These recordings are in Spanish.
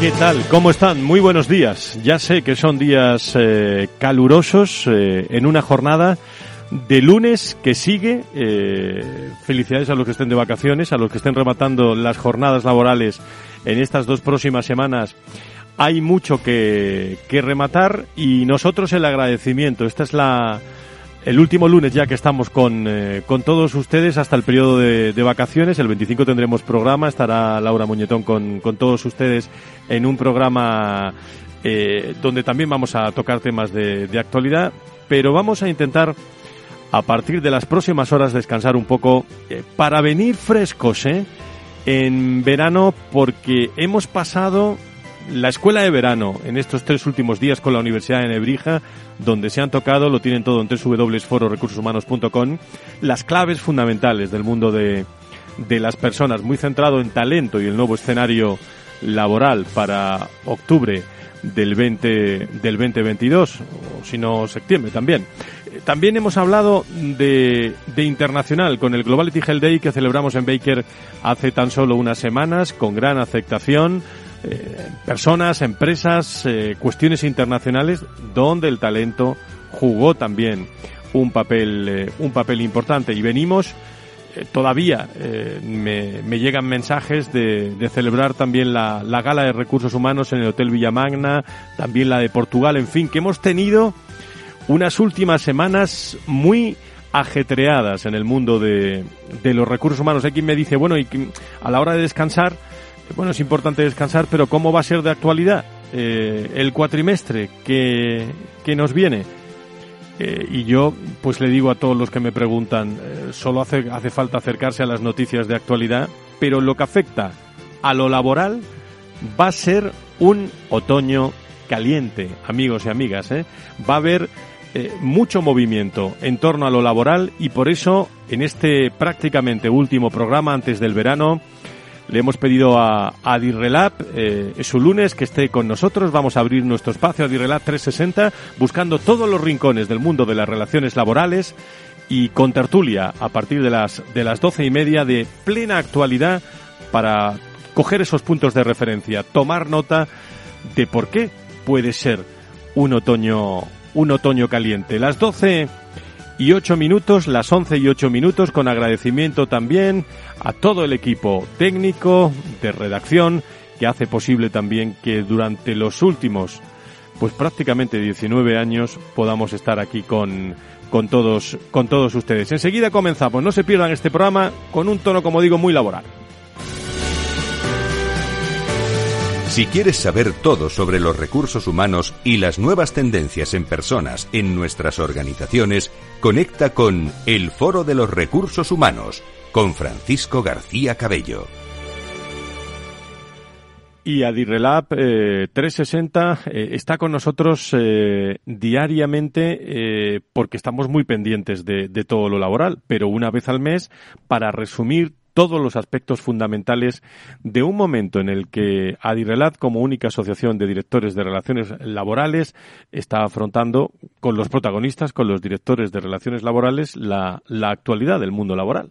¿Qué tal? ¿Cómo están? Muy buenos días. Ya sé que son días eh, calurosos eh, en una jornada de lunes que sigue. Eh, felicidades a los que estén de vacaciones, a los que estén rematando las jornadas laborales en estas dos próximas semanas. Hay mucho que, que rematar y nosotros el agradecimiento. Esta es la, el último lunes ya que estamos con, eh, con todos ustedes hasta el periodo de, vacaciones. El 25 tendremos programa, estará Laura Muñetón con, con todos ustedes en un programa eh, donde también vamos a tocar temas de, de, actualidad, pero vamos a intentar a partir de las próximas horas descansar un poco eh, para venir frescos en verano porque hemos pasado la escuela de verano en estos tres últimos días con la Universidad de Nebrija, donde se han tocado, lo tienen todo en www.fororecursoshumanos.com, las claves fundamentales del mundo de, de las personas, muy centrado en talento y el nuevo escenario laboral para octubre del 20 del 2022 o si no septiembre también. También hemos hablado de, de internacional con el Globality Health Day que celebramos en Baker hace tan solo unas semanas con gran aceptación eh, personas, empresas, eh, cuestiones internacionales donde el talento jugó también un papel, eh, un papel importante. Y venimos, todavía me, llegan mensajes de, de celebrar también la, la, gala de recursos humanos en el Hotel Villamagna, también la de Portugal, en fin, que hemos tenido unas últimas semanas muy ajetreadas en el mundo de, de los recursos humanos. Hay quien me dice, bueno, y a la hora de descansar, bueno, es importante descansar, pero ¿cómo va a ser de actualidad eh, el cuatrimestre que, que nos viene? Eh, y yo, pues le digo a todos los que me preguntan, eh, solo hace, hace falta acercarse a las noticias de actualidad, pero lo que afecta a lo laboral va a ser un otoño caliente, amigos y amigas. ¿eh? Va a haber mucho movimiento en torno a lo laboral y por eso en este prácticamente último programa antes del verano le hemos pedido a, Adirrelab, eh, es su lunes, que esté con nosotros. Vamos a abrir nuestro espacio Adirrelab 360, buscando todos los rincones del mundo de las relaciones laborales y con tertulia a partir de las, de las doce y media de plena actualidad para coger esos puntos de referencia, tomar nota de por qué puede ser un otoño, un otoño caliente. Las doce y ocho minutos, las once y ocho minutos, con agradecimiento también a todo el equipo técnico de redacción que hace posible también que durante los últimos, pues prácticamente 19 años, podamos estar aquí con, con todos, con todos ustedes. Enseguida comenzamos, no se pierdan este programa con un tono, como digo, muy laboral. Si quieres saber todo sobre los recursos humanos y las nuevas tendencias en personas en nuestras organizaciones, conecta con El Foro de los Recursos Humanos con Francisco García Cabello. Y Adirrelab eh, 360 eh, está con nosotros eh, diariamente eh, porque estamos muy pendientes de, de todo lo laboral, pero una vez al mes para resumir todos los aspectos fundamentales de un momento en el que Adirelat, como única asociación de directores de relaciones laborales, está afrontando con los protagonistas, con los directores de relaciones laborales, la, la actualidad del mundo laboral.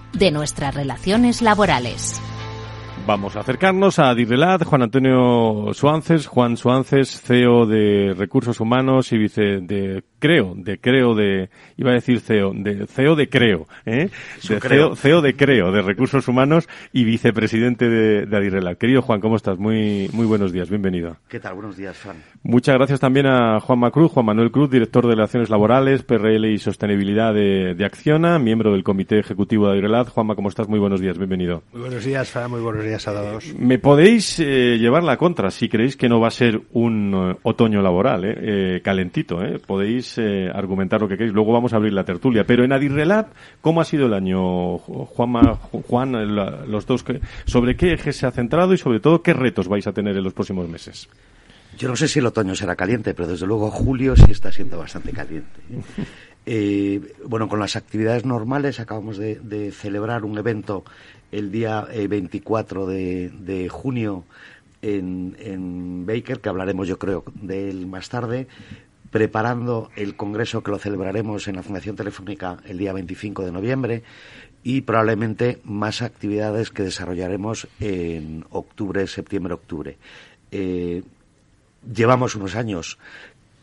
de nuestras relaciones laborales. Vamos a acercarnos a Dirrelat, Juan Antonio Suances, Juan Suances, CEO de Recursos Humanos y vice de Creo, de Creo de, iba a decir CEO, de CEO de Creo, ¿eh? De CEO, CEO, de Creo, de Recursos Humanos y vicepresidente de, de Adirrelat. Querido Juan, ¿cómo estás? Muy, muy buenos días, bienvenido. ¿Qué tal? Buenos días, Juan. Muchas gracias también a Juan Macruz, Juan Manuel Cruz, director de Relaciones Laborales, PRL y Sostenibilidad de, de Acciona, miembro del Comité Ejecutivo de Adirrelat. Juanma, ¿cómo estás? Muy buenos días, bienvenido. Muy buenos días, Fran, muy buenos días. Me podéis eh, llevar la contra si creéis que no va a ser un uh, otoño laboral, eh, eh, calentito. Eh. Podéis argumentar lo que queréis. Luego vamos a abrir la tertulia. Pero en Adirrelat, ¿cómo ha sido el año, Juanma, Juan, la, los dos? ¿Sobre qué eje se ha centrado y sobre todo qué retos vais a tener en los próximos meses? Yo no sé si el otoño será caliente, pero desde luego julio sí está siendo bastante caliente. Eh, bueno, con las actividades normales acabamos de, de celebrar un evento el día eh, 24 de, de junio en, en, Baker, que hablaremos yo creo de él más tarde, preparando el congreso que lo celebraremos en la Fundación Telefónica el día 25 de noviembre y probablemente más actividades que desarrollaremos en octubre, septiembre, octubre. Eh, llevamos unos años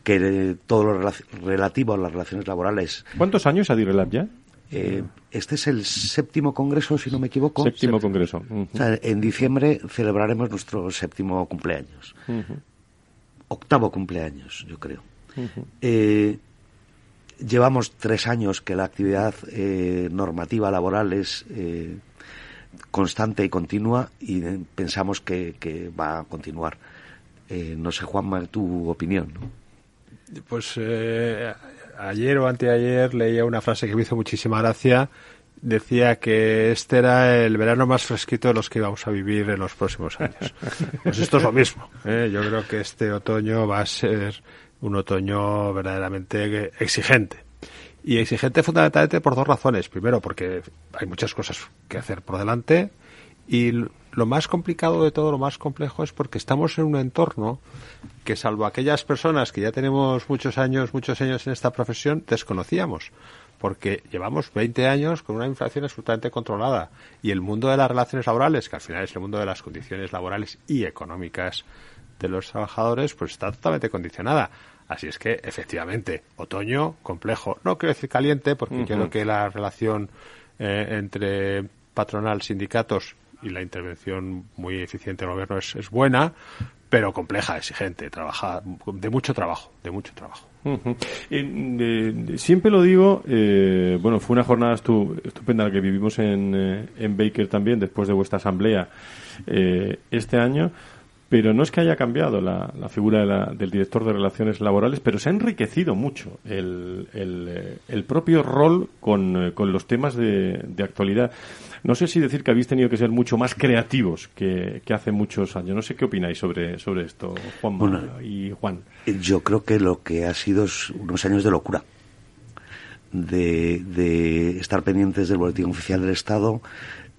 que todo lo relativo a las relaciones laborales. ¿Cuántos años ha Direlab ya? Eh, este es el séptimo congreso, si no me equivoco. Séptimo congreso. Uh -huh. o sea, en diciembre celebraremos nuestro séptimo cumpleaños. Uh -huh. Octavo cumpleaños, yo creo. Uh -huh. eh, llevamos tres años que la actividad eh, normativa laboral es eh, constante y continua y pensamos que, que va a continuar. Eh, no sé, Juanma, tu opinión. ¿no? Pues eh, ayer o anteayer leía una frase que me hizo muchísima gracia. Decía que este era el verano más fresquito de los que vamos a vivir en los próximos años. Pues esto es lo mismo. ¿eh? Yo creo que este otoño va a ser un otoño verdaderamente exigente. Y exigente fundamentalmente por dos razones. Primero, porque hay muchas cosas que hacer por delante. Y lo más complicado de todo, lo más complejo es porque estamos en un entorno que salvo aquellas personas que ya tenemos muchos años, muchos años en esta profesión, desconocíamos. Porque llevamos 20 años con una inflación absolutamente controlada y el mundo de las relaciones laborales, que al final es el mundo de las condiciones laborales y económicas de los trabajadores, pues está totalmente condicionada. Así es que, efectivamente, otoño complejo. No quiero decir caliente, porque uh -huh. creo que la relación eh, entre patronal, sindicatos y la intervención muy eficiente del gobierno es, es buena, pero compleja, exigente, trabaja, de mucho trabajo, de mucho trabajo. Eh, siempre lo digo, eh, bueno, fue una jornada estu estupenda la que vivimos en, eh, en, Baker también, después de vuestra asamblea eh, este año, pero no es que haya cambiado la, la figura de la, del director de relaciones laborales, pero se ha enriquecido mucho el, el, eh, el propio rol con, con los temas de, de actualidad. No sé si decir que habéis tenido que ser mucho más creativos que, que hace muchos años. No sé qué opináis sobre, sobre esto, Juan bueno, y Juan. Yo creo que lo que ha sido es unos años de locura. De, de estar pendientes del boletín oficial del Estado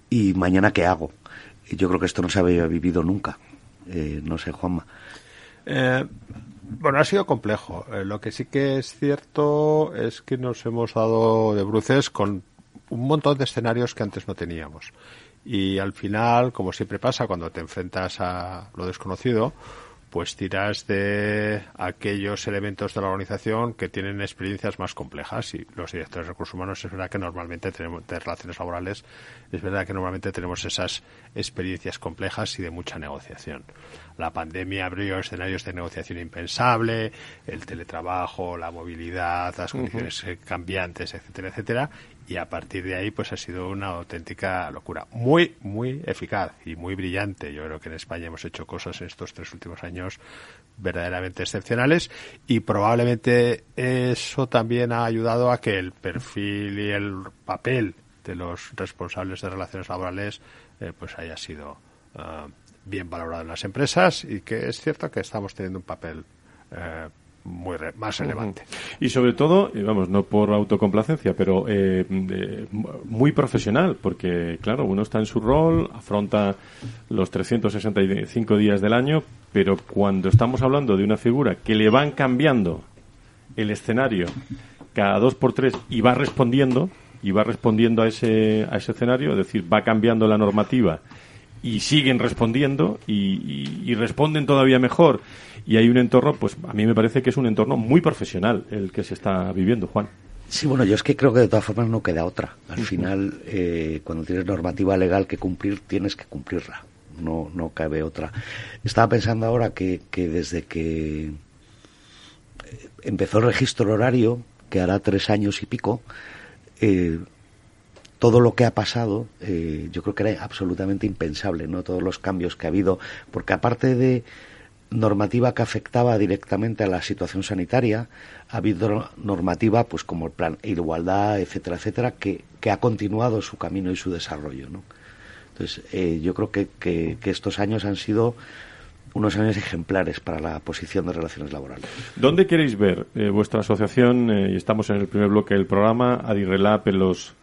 y mañana qué hago. Yo creo que esto no se había vivido nunca. Eh, no sé, Juanma. Eh, bueno, ha sido complejo. Eh, lo que sí que es cierto es que nos hemos dado de bruces con un montón de escenarios que antes no teníamos. Y al final, como siempre pasa cuando te enfrentas a lo desconocido, pues tiras de aquellos elementos de la organización que tienen experiencias más complejas y los directores de recursos humanos es verdad que normalmente tenemos de relaciones laborales es verdad que normalmente tenemos esas experiencias complejas y de mucha negociación. La pandemia abrió escenarios de negociación impensable, el teletrabajo, la movilidad, las condiciones uh -huh. cambiantes, etcétera, etcétera, y a partir de ahí pues ha sido una auténtica locura. Muy, muy eficaz y muy brillante. Yo creo que en España hemos hecho cosas en estos tres últimos años verdaderamente excepcionales y probablemente eso también ha ayudado a que el perfil y el papel de los responsables de relaciones laborales eh, pues haya sido ah, bien valorado en las empresas y que es cierto que estamos teniendo un papel eh, muy más relevante. Y sobre todo, vamos, no por autocomplacencia, pero eh, muy profesional, porque claro, uno está en su rol, afronta los 365 días del año, pero cuando estamos hablando de una figura que le van cambiando el escenario cada dos por tres y va respondiendo, y va respondiendo a ese, a ese escenario, es decir, va cambiando la normativa y siguen respondiendo y, responden todavía mejor. Y hay un entorno, pues a mí me parece que es un entorno muy profesional el que se está viviendo, Juan. Sí, bueno, yo es que creo que de todas formas no queda otra. Al final, eh, cuando tienes normativa legal que cumplir, tienes que cumplirla. No, no cabe otra. Estaba pensando ahora que, que desde que empezó el registro horario, que hará tres años y pico, eh, todo lo que ha pasado, eh, yo creo que era absolutamente impensable, ¿no? Todos los cambios que ha habido, porque aparte de normativa que afectaba directamente a la situación sanitaria, ha habido normativa, pues como el plan igualdad, etcétera, etcétera, que, que ha continuado su camino y su desarrollo, ¿no? Entonces, eh, yo creo que, que, estos años han sido unos años ejemplares para la posición de relaciones laborales. ¿Dónde queréis ver eh, vuestra asociación, y estamos en el primer bloque del programa, Adirrelap en los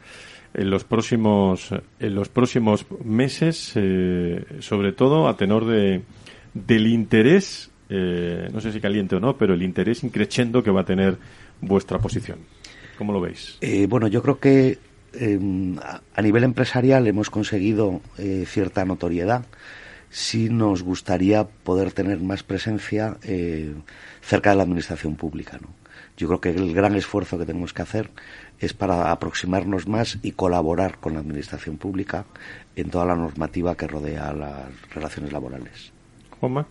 en los próximos en los próximos meses, eh, sobre todo a tenor de del interés, eh, no sé si caliente o no, pero el interés increciendo que va a tener vuestra posición. ¿Cómo lo veis? Eh, bueno, yo creo que em, a nivel empresarial hemos conseguido cierta notoriedad. Sí nos gustaría poder tener más presencia cerca de la administración pública. ¿no? Yo creo que el gran esfuerzo que tenemos que hacer es para aproximarnos más y colaborar con la Administración Pública en toda la normativa que rodea las relaciones laborales. Juanma.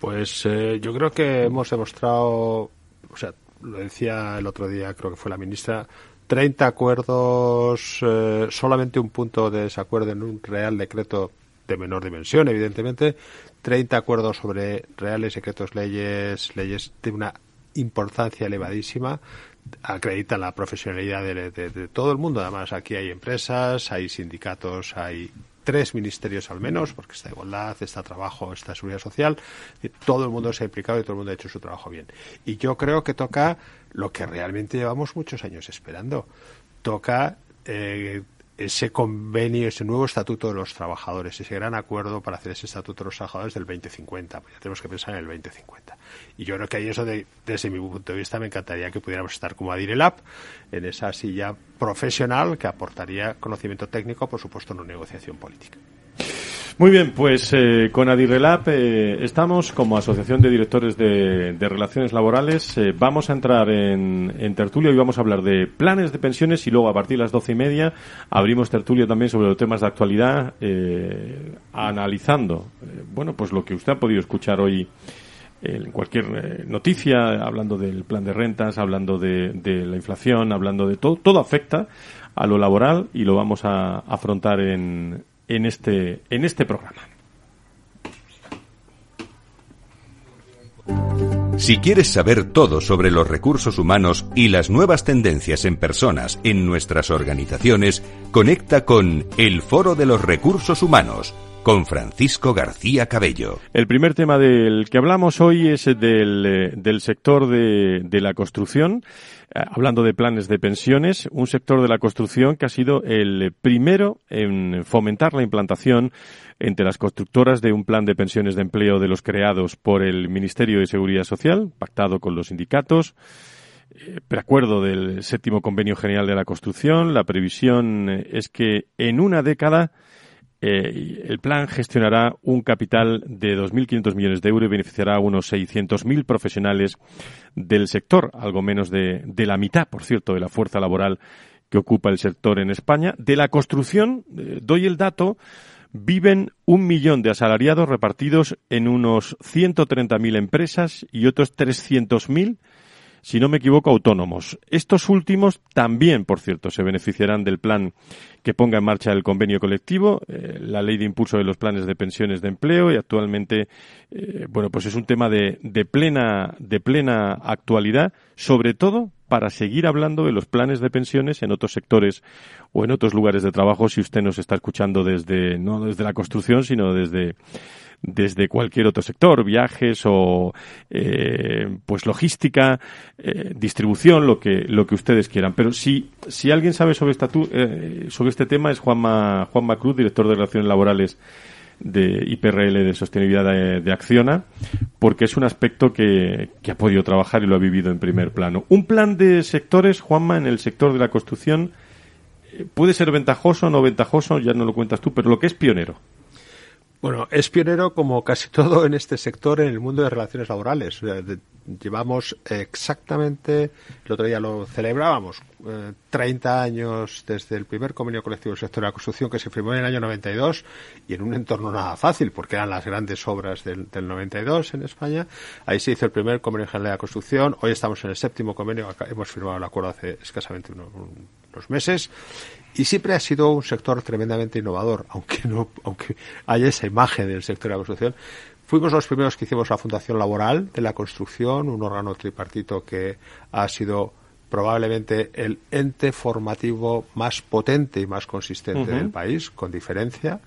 Pues eh, yo creo que hemos demostrado, o sea, lo decía el otro día, creo que fue la ministra, 30 acuerdos, eh, solamente un punto de desacuerdo en un real decreto de menor dimensión, evidentemente, 30 acuerdos sobre reales secretos leyes, leyes de una importancia elevadísima, acreditan la profesionalidad de, todo el mundo. Además, aquí hay empresas, hay sindicatos, hay tres ministerios al menos, porque está igualdad, está trabajo, está seguridad social. todo el mundo se ha implicado y todo el mundo ha hecho su trabajo bien. Y yo creo que toca lo que realmente llevamos muchos años esperando. Toca eh, ese convenio, ese nuevo estatuto de los trabajadores, ese gran acuerdo para hacer ese estatuto de los trabajadores del 2050. Pues ya tenemos que pensar en el 2050. Y yo creo que ahí eso, de, desde mi punto de vista, me encantaría que pudiéramos estar como Adirelab, en esa silla profesional que aportaría conocimiento técnico, por supuesto, en una negociación política. Muy bien, pues eh, con Adirrelab eh, estamos como Asociación de Directores de, Relaciones Laborales. Eh, vamos a entrar en, en, tertulia y vamos a hablar de planes de pensiones y luego a partir de las doce y media abrimos tertulia también sobre los temas de actualidad, analizando, bueno, pues lo que usted ha podido escuchar hoy en cualquier noticia, hablando del plan de rentas, hablando de, de, la inflación, hablando de todo, todo afecta a lo laboral y lo vamos a afrontar en, en este, en este programa. Si quieres saber todo sobre los recursos humanos y las nuevas tendencias en personas en nuestras organizaciones, conecta con El Foro de los Recursos Humanos con Francisco García Cabello. El primer tema del que hablamos hoy es del, eh, del sector de, de la construcción. Eh, hablando de planes de pensiones, un sector de la construcción que ha sido el primero en fomentar la implantación entre las constructoras de un plan de pensiones de empleo de los creados por el Ministerio de Seguridad Social, pactado con los sindicatos. Eh, preacuerdo del séptimo convenio general de la construcción. La previsión es que en una década eh, el plan gestionará un capital de 2.500 millones de euros y beneficiará a unos 600.000 profesionales del sector, algo menos de, la mitad, por cierto, de la fuerza laboral que ocupa el sector en España. De la construcción, eh, doy el dato, viven un millón de asalariados repartidos en unos 130.000 empresas y otros 300.000 si no me equivoco, autónomos. Estos últimos también, por cierto, se beneficiarán del plan que ponga en marcha el convenio colectivo, eh, la ley de impulso de los planes de pensiones de empleo y actualmente, eh, bueno, pues es un tema de, de plena, de plena actualidad, sobre todo para seguir hablando de los planes de pensiones en otros sectores o en otros lugares de trabajo si usted nos está escuchando desde, no desde la construcción, sino desde, desde cualquier otro sector, viajes o eh, pues logística, eh, distribución, lo que lo que ustedes quieran. Pero si si alguien sabe sobre esta eh, sobre este tema es Juanma Juanma Cruz, director de relaciones laborales de IPRL de sostenibilidad de, Acciona, porque es un aspecto que, que, ha podido trabajar y lo ha vivido en primer plano. Un plan de sectores, Juanma, en el sector de la construcción, puede ser ventajoso o no ventajoso, ya no lo cuentas tú, pero lo que es pionero. Bueno, es pionero como casi todo en este sector en el mundo de relaciones laborales. llevamos exactamente, el otro día lo celebrábamos, 30 eh, años desde el primer convenio colectivo del sector de la construcción que se firmó en el año 92 y en un entorno nada fácil porque eran las grandes obras del, 92 en España. Ahí se hizo el primer convenio general de la construcción. Hoy estamos en el séptimo convenio, hemos firmado el acuerdo hace escasamente unos, unos meses y siempre ha sido un sector tremendamente innovador, aunque no, aunque haya esa imagen del sector de la construcción. Fuimos los primeros que hicimos la Fundación Laboral de la Construcción, un órgano tripartito que ha sido probablemente el ente formativo más potente y más consistente del país, con diferencia.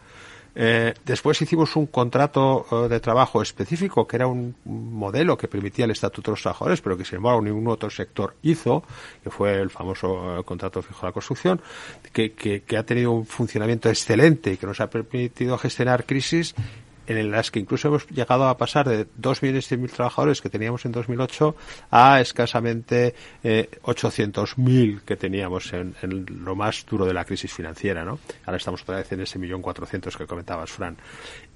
Eh, después hicimos un contrato eh, de trabajo específico, que era un modelo que permitía el Estatuto de los Trabajadores, pero que sin embargo ningún otro sector hizo, que fue el famoso eh, contrato fijo de la construcción, que, que ha tenido un funcionamiento excelente y que nos ha permitido gestionar crisis en las que incluso hemos llegado a pasar de 2 millones y mil trabajadores que teníamos en 2008 a escasamente eh, 800.000 que teníamos en, lo más duro de la crisis financiera, ¿no? Ahora estamos otra vez en ese millón cuatrocientos que comentabas, Fran.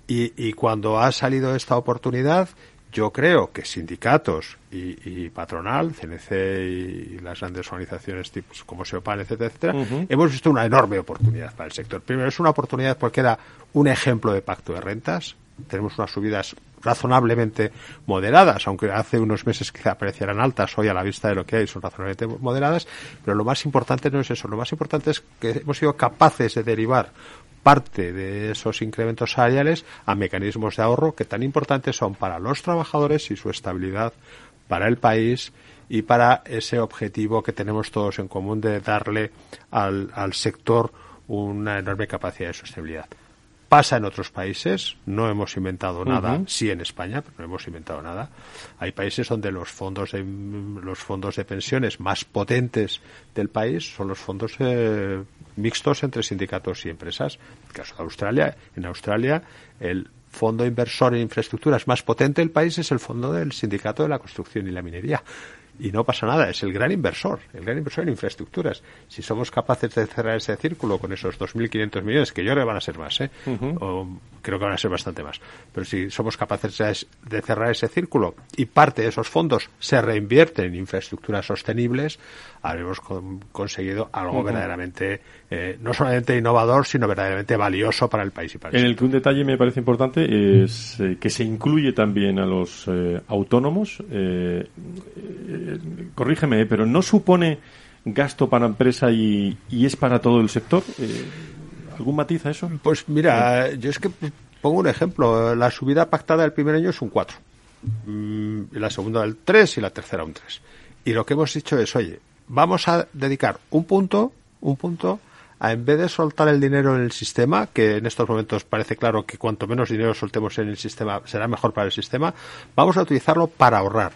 Y, y cuando ha salido esta oportunidad, yo creo que sindicatos y, patronal, CNC y las grandes organizaciones tipos como SEOPAN, etcétera, etcétera, hemos visto una enorme oportunidad para el sector. Primero, es una oportunidad porque era un ejemplo de pacto de rentas, tenemos unas subidas razonablemente moderadas, aunque hace unos meses quizá parecieran altas, hoy a la vista de lo que hay son razonablemente moderadas, pero lo más importante no es eso, lo más importante es que hemos sido capaces de derivar parte de esos incrementos salariales a mecanismos de ahorro que tan importantes son para los trabajadores y su estabilidad para el país y para ese objetivo que tenemos todos en común de darle al, al sector una enorme capacidad de sostenibilidad. Pasa en otros países, no hemos inventado nada, sí en España, pero no hemos inventado nada. Hay países donde los fondos de, los fondos de pensiones más potentes del país son los fondos eh, mixtos entre sindicatos y empresas. En el caso de Australia, en Australia el fondo inversor en infraestructuras más potente del país es el fondo del sindicato de la construcción y la minería y no pasa nada. Es el gran inversor, el gran inversor en infraestructuras. Si somos capaces de cerrar ese círculo con esos 2.500 millones, que yo creo que van a ser más, ¿eh? o creo que van a ser bastante más, pero si somos capaces de cerrar ese círculo y parte de esos fondos se reinvierten en infraestructuras sostenibles, habremos conseguido algo verdaderamente, eh, no solamente innovador, sino verdaderamente valioso para el país y para el En el que un detalle me parece importante es eh, que se incluye también a los eh, autónomos. Corrígeme, pero no supone gasto para empresa y, y es para todo el sector. ¿Algún matiz a eso? Pues mira, yo es que pongo un ejemplo. La subida pactada del primer año es un 4. Mm, la segunda del 3 y la tercera un 3. Y lo que hemos dicho es, oye, vamos a dedicar un punto, un punto, a en vez de soltar el dinero en el sistema, que en estos momentos parece claro que cuanto menos dinero soltemos en el sistema será mejor para el sistema, vamos a utilizarlo para ahorrar.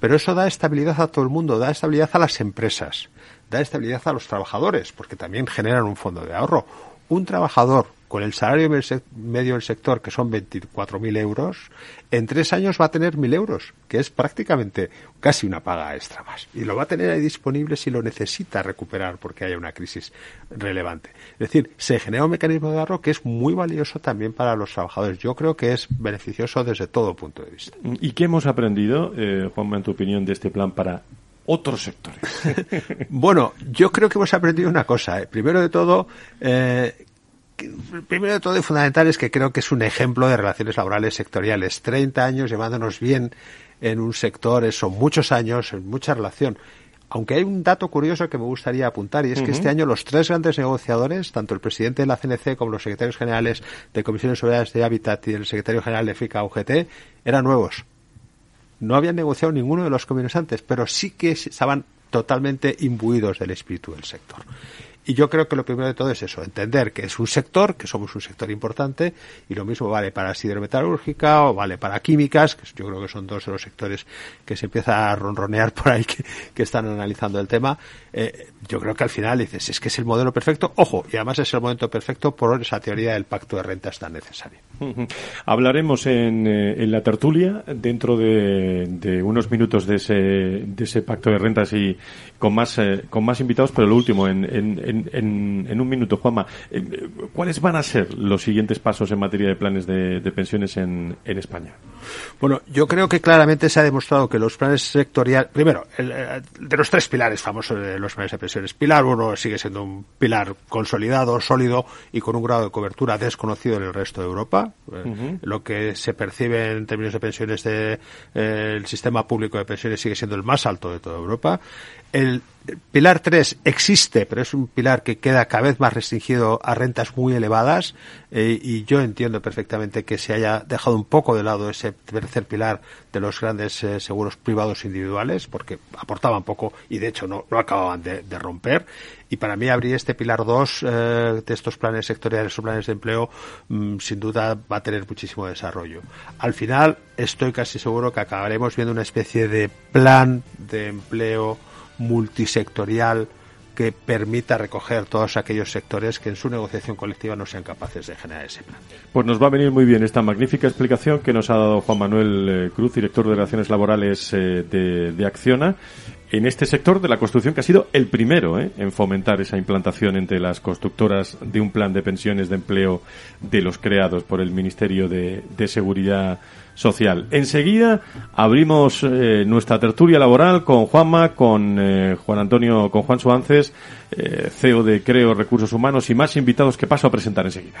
Pero eso da estabilidad a todo el mundo, da estabilidad a las empresas, da estabilidad a los trabajadores, porque también generan un fondo de ahorro. Un trabajador con el salario medio del sector, que son 24.000 euros, en tres años va a tener 1.000 euros, que es prácticamente casi una paga extra más. Y lo va a tener ahí disponible si lo necesita recuperar porque haya una crisis relevante. Es decir, se genera un mecanismo de ahorro que es muy valioso también para los trabajadores. Yo creo que es beneficioso desde todo punto de vista. ¿Y qué hemos aprendido, eh, Juanma, en tu opinión, de este plan para otros sectores? bueno, yo creo que hemos aprendido una cosa. ¿eh? Primero de todo, eh, primero de todo y fundamental es que creo que es un ejemplo de relaciones laborales sectoriales. 30 años llevándonos bien en un sector, son muchos años, mucha relación. Aunque hay un dato curioso que me gustaría apuntar y es que este año los tres grandes negociadores, tanto el presidente de la CNC como los secretarios generales de Comisiones Obreras de Hábitat y el secretario general de FICA UGT, eran nuevos. No habían negociado ninguno de los convenios antes, pero sí que estaban totalmente imbuidos del espíritu del sector. Y yo creo que lo primero de todo es eso, entender que es un sector, que somos un sector importante, y lo mismo vale para siderometalúrgica o vale para químicas, que yo creo que son dos de los sectores que se empieza a ronronear por ahí que, están analizando el tema. Eh, yo creo que al final dices, es que es el modelo perfecto, ojo, y además es el momento perfecto por esa teoría del pacto de rentas tan necesario. Hablaremos en, eh, en la tertulia dentro de, unos minutos de ese, de ese pacto de rentas y con más, eh, con más invitados, pero lo último, en, en, en, un minuto, Juanma, eh, ¿cuáles van a ser los siguientes pasos en materia de planes de, pensiones en, en España? Bueno, yo creo que claramente se ha demostrado que los planes sectoriales, primero, eh, de los tres pilares famosos de los planes de pensiones, pilar uno sigue siendo un pilar consolidado, sólido y con un grado de cobertura desconocido en el resto de Europa. Eh, lo que se percibe en términos de pensiones del de, sistema público de pensiones sigue siendo el más alto de toda Europa. El pilar 3 existe, pero es un pilar que queda cada vez más restringido a rentas muy elevadas eh, y yo entiendo perfectamente que se haya dejado un poco de lado ese tercer pilar de los grandes eh, seguros privados individuales porque aportaban poco y de hecho no, no acababan de, romper y para mí abrir este pilar 2 eh, de estos planes sectoriales o planes de empleo mm, sin duda va a tener muchísimo desarrollo. Al final estoy casi seguro que acabaremos viendo una especie de plan de empleo multisectorial que permita recoger todos aquellos sectores que en su negociación colectiva no sean capaces de generar ese plan. Pues nos va a venir muy bien esta magnífica explicación que nos ha dado Juan Manuel eh, Cruz, director de Relaciones Laborales eh, de, de, Acciona, en este sector de la construcción que ha sido el primero eh, en fomentar esa implantación entre las constructoras de un plan de pensiones de empleo de los creados por el Ministerio de, de Seguridad social. Enseguida abrimos eh, nuestra tertulia laboral con Juanma, con eh, Juan Antonio, con Juan Suances, eh, CEO de Creo Recursos Humanos y más invitados que paso a presentar enseguida.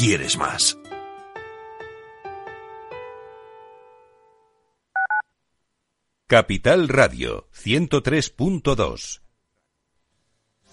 quieres más. Capital Radio 103.2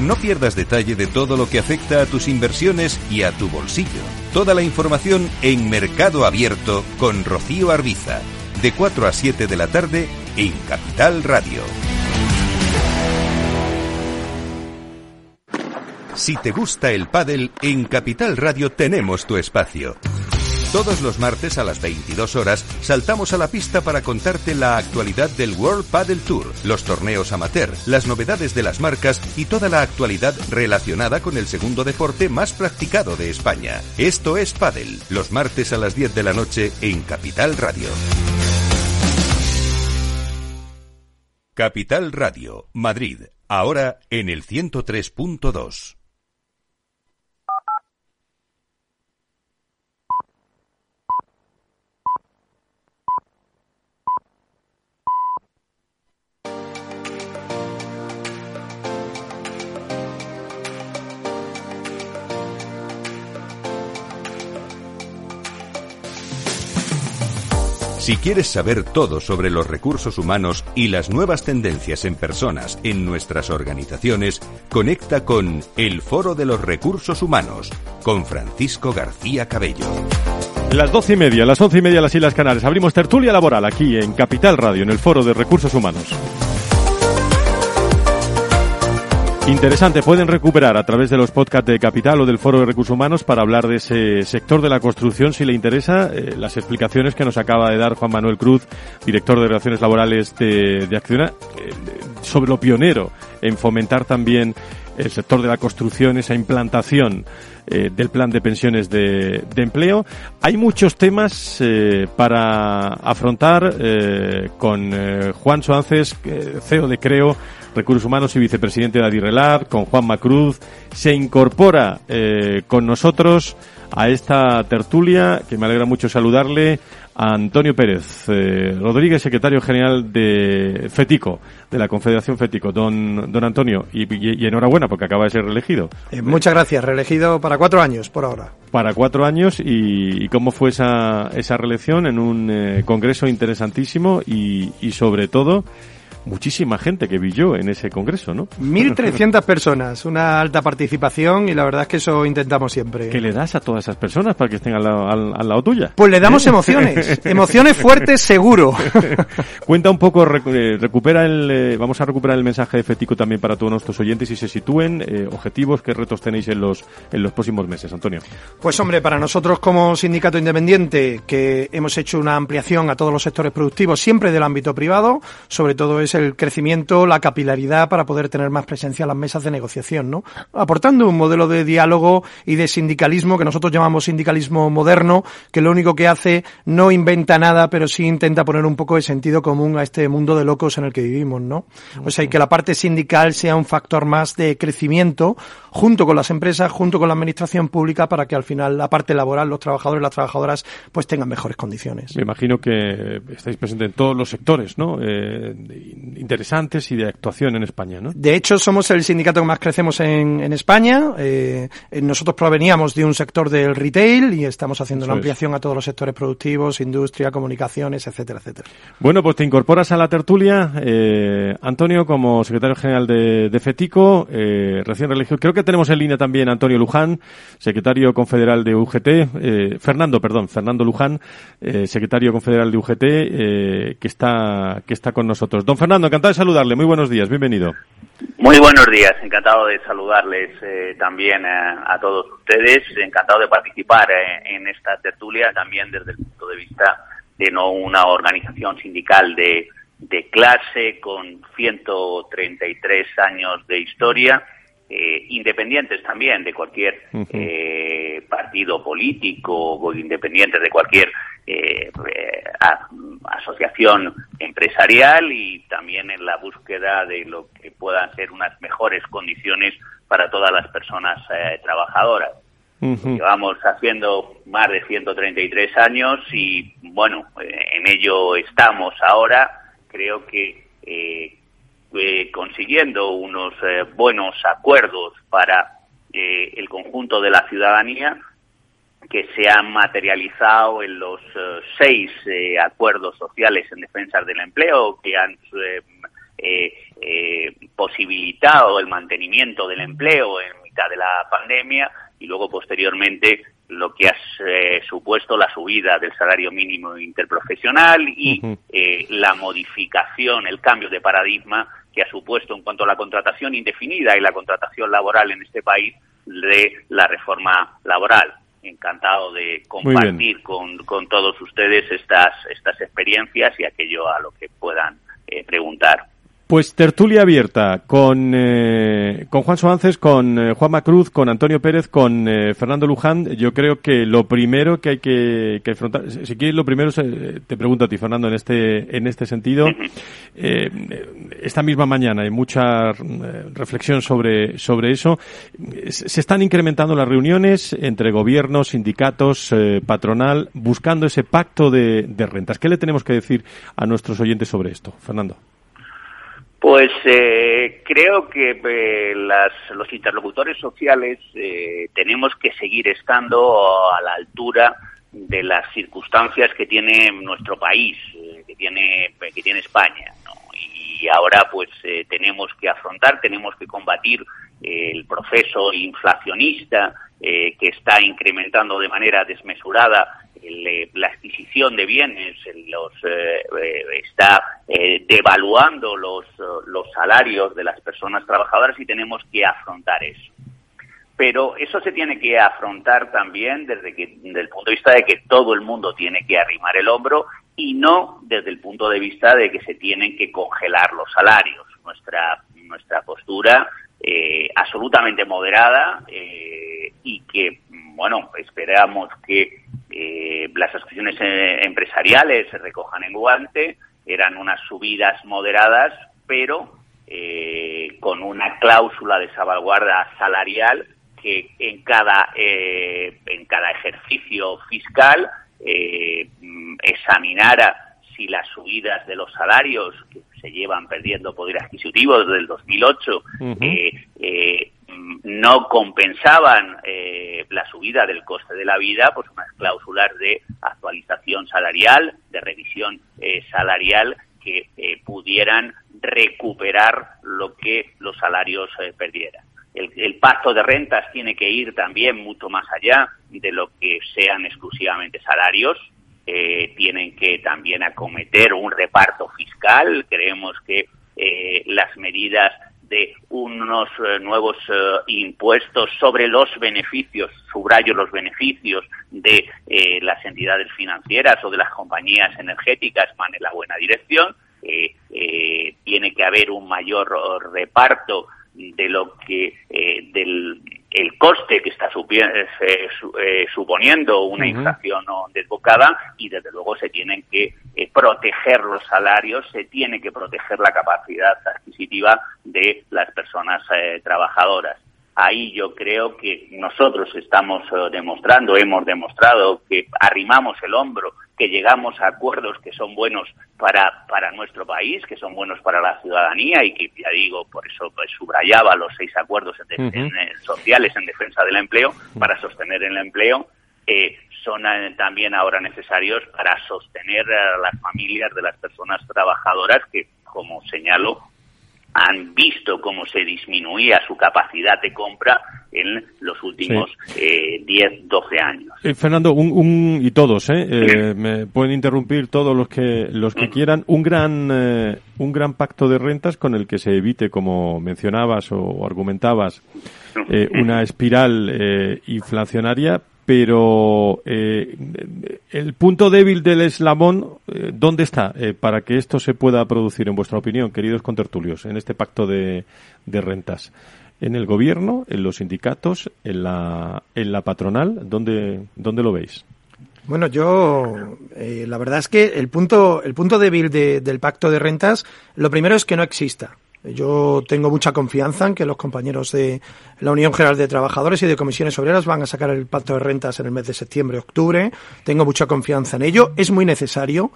No pierdas detalle de todo lo que afecta a tus inversiones y a tu bolsillo. Toda la información en Mercado Abierto con Rocío Arbiza, de 4 a 7 de la tarde en Capital Radio. Si te gusta el pádel, en Capital Radio tenemos tu espacio. Todos los martes a las 22 horas saltamos a la pista para contarte la actualidad del World Padel Tour, los torneos amateur, las novedades de las marcas y toda la actualidad relacionada con el segundo deporte más practicado de España. Esto es Padel, los martes a las 10 de la noche en Capital Radio. Capital Radio, Madrid, ahora en el 103.2. Si quieres saber todo sobre los recursos humanos y las nuevas tendencias en personas en nuestras organizaciones, conecta con El Foro de los Recursos Humanos con Francisco García Cabello. Las doce y media, las once y media las Islas Canarias. Abrimos tertulia laboral aquí en Capital Radio, en el Foro de Recursos Humanos. Interesante, pueden recuperar a través de los podcasts de Capital o del Foro de Recursos Humanos para hablar de ese sector de la construcción, si le interesa, eh, las explicaciones que nos acaba de dar Juan Manuel Cruz, director de Relaciones Laborales de, de Acciona, eh, sobre lo pionero en fomentar también el sector de la construcción, esa implantación eh, del plan de pensiones de, de empleo. Hay muchos temas para afrontar con Juan Suárez, CEO de Creo, Recursos Humanos y vicepresidente de Adirrelab, con Juan Macruz. Se incorpora eh, con nosotros a esta tertulia, que me alegra mucho saludarle, a Antonio Pérez eh, Rodríguez, secretario general de FETICO, de la Confederación FETICO. Don, don Antonio, y, y- y enhorabuena porque acaba de ser reelegido. Eh, muchas gracias, reelegido para cuatro años por ahora. Para cuatro años, y, y cómo fue esa, esa reelección en un eh, congreso interesantísimo y, y sobre todo muchísima gente que vi yo en ese congreso, ¿no? 1.300 personas, una alta participación y la verdad es que eso intentamos siempre. ¿Qué le das a todas esas personas para que estén al lado, al- al lado tuya? Pues le damos ¿Eh? emociones, emociones fuertes seguro. Cuenta un poco, eh, recupera el, eh, vamos a recuperar el mensaje de Fetico también para todos nuestros oyentes y se sitúen eh, objetivos, qué retos tenéis en los, en los próximos meses, Antonio. Pues hombre, para nosotros como sindicato independiente, que hemos hecho una ampliación a todos los sectores productivos, siempre del ámbito privado, sobre todo es el crecimiento, la capilaridad para poder tener más presencia en las mesas de negociación, ¿no? Aportando un modelo de diálogo y de sindicalismo que nosotros llamamos sindicalismo moderno, que lo único que hace no inventa nada, pero sí intenta poner un poco de sentido común a este mundo de locos en el que vivimos, ¿no? O sea, y que la parte sindical sea un factor más de crecimiento junto con las empresas, junto con la administración pública para que al final la parte laboral, los trabajadores y las trabajadoras pues tengan mejores condiciones. Me imagino que estáis presentes en todos los sectores, ¿no? Eh, interesantes y de actuación en España, ¿no? De hecho, somos el sindicato que más crecemos en, en España. Eh, nosotros proveníamos de un sector del retail y estamos haciendo Eso una es. ampliación a todos los sectores productivos, industria, comunicaciones, etcétera, etcétera. Bueno, pues te incorporas a la tertulia, eh, Antonio, como secretario general de, de FETICO, eh, recién reelegido. Creo que tenemos en línea también a Antonio Luján, secretario confederal de UGT, eh, Fernando, perdón, Fernando Luján, eh, secretario confederal de UGT, eh, que está que está con nosotros. Don Fernando, encantado de saludarle. Muy buenos días, bienvenido. Muy buenos días, encantado de saludarles eh, también eh, a todos ustedes, encantado de participar en esta tertulia también desde el punto de vista de no una organización sindical de, de clase con 133 años de historia, eh, independientes también de cualquier eh, partido político o independientes de cualquier eh, a- asociación empresarial y también en la búsqueda de lo que puedan ser unas mejores condiciones para todas las personas eh, trabajadoras. Llevamos haciendo más de 133 años y, bueno, eh, en ello estamos ahora. Creo que eh, consiguiendo unos eh, buenos acuerdos para eh, el conjunto de la ciudadanía que se han materializado en los eh, seis eh, acuerdos sociales en defensa del empleo que han posibilitado el mantenimiento del empleo en mitad de la pandemia y luego posteriormente lo que ha eh, supuesto la subida del salario mínimo interprofesional y eh, la modificación, el cambio de paradigma que ha supuesto en cuanto a la contratación indefinida y la contratación laboral en este país de la reforma laboral. encantado de compartir con, con, todos ustedes estas, estas experiencias y aquello a lo que puedan eh, preguntar. Pues tertulia abierta con, eh, con Juan Soances, con eh, Juan Macruz, con Antonio Pérez, con eh, Fernando Luján. Yo creo que lo primero que hay que, que afrontar, si quieres lo primero, te pregunto a ti, Fernando, en este, en este sentido. esta misma mañana hay mucha reflexión sobre, sobre eso. Se están incrementando las reuniones entre gobiernos, sindicatos, patronal, buscando ese pacto de, de rentas. ¿Qué le tenemos que decir a nuestros oyentes sobre esto, Fernando? Pues eh, creo que eh, las, los interlocutores sociales eh, tenemos que seguir estando a la altura de las circunstancias que tiene nuestro país, eh, que tiene que tiene España, ¿no? y ahora pues eh, tenemos que afrontar, tenemos que combatir el proceso inflacionista que está incrementando de manera desmesurada eh, la adquisición de bienes los eh, eh, está devaluando los, los salarios de las personas trabajadoras y tenemos que afrontar eso. Pero eso se tiene que afrontar también desde, que, desde el punto de vista de que todo el mundo tiene que arrimar el hombro y no desde el punto de vista de que se tienen que congelar los salarios. Nuestra, nuestra postura absolutamente moderada y que, bueno, esperamos que eh, las asociaciones eh, empresariales se recojan en guante, eran unas subidas moderadas, pero eh, con una cláusula de salvaguarda salarial que en cada, en cada ejercicio fiscal examinara si las subidas de los salarios que se llevan perdiendo poder adquisitivo desde el 2008 no compensaban eh, la subida del coste de la vida, pues unas cláusulas de actualización salarial, de revisión eh, salarial que eh, pudieran recuperar lo que los salarios perdieran. El, pacto de rentas tiene que ir también mucho más allá de lo que sean exclusivamente salarios. tienen que también acometer un reparto fiscal. Creemos que las medidas de unos eh, nuevos eh, impuestos sobre los beneficios, subrayo los beneficios de eh, las entidades financieras o de las compañías energéticas van en la buena dirección. tiene que haber un mayor reparto de lo que del el coste que está eh, eh, suponiendo una inflación desbocada y desde luego se tienen que eh, proteger los salarios, se tiene que proteger la capacidad adquisitiva de las personas trabajadoras. Ahí yo creo que nosotros estamos demostrando, hemos demostrado que arrimamos el hombro que llegamos a acuerdos que son buenos para, para nuestro país, que son buenos para la ciudadanía y que, ya digo, por eso pues, subrayaba los seis acuerdos sociales en defensa del empleo, para sostener el empleo, eh, son eh, también ahora necesarios para sostener a las familias de las personas trabajadoras que, como señalo, han visto cómo se disminuía su capacidad de compra en los últimos 10, 12 eh, años. Eh, Fernando, un, y todos, ¿eh? ¿eh? me pueden interrumpir todos los que los que mm. quieran. Un gran un gran pacto de rentas con el que se evite, como mencionabas o argumentabas, mm. una espiral inflacionaria, pero eh, el punto débil del eslabón, eh, ¿dónde está eh, para que esto se pueda producir, en vuestra opinión, queridos contertulios, en este pacto de, rentas? ¿En el gobierno, en los sindicatos, en la, en la patronal? ¿Dónde, dónde lo veis? Bueno, yo la verdad es que el punto, el punto débil del pacto de rentas, lo primero es que no exista. Yo tengo mucha confianza en que los compañeros de la Unión General de Trabajadores y de Comisiones Obreras van a sacar el pacto de rentas en el mes de septiembre, octubre. Tengo mucha confianza en ello. Es muy necesario.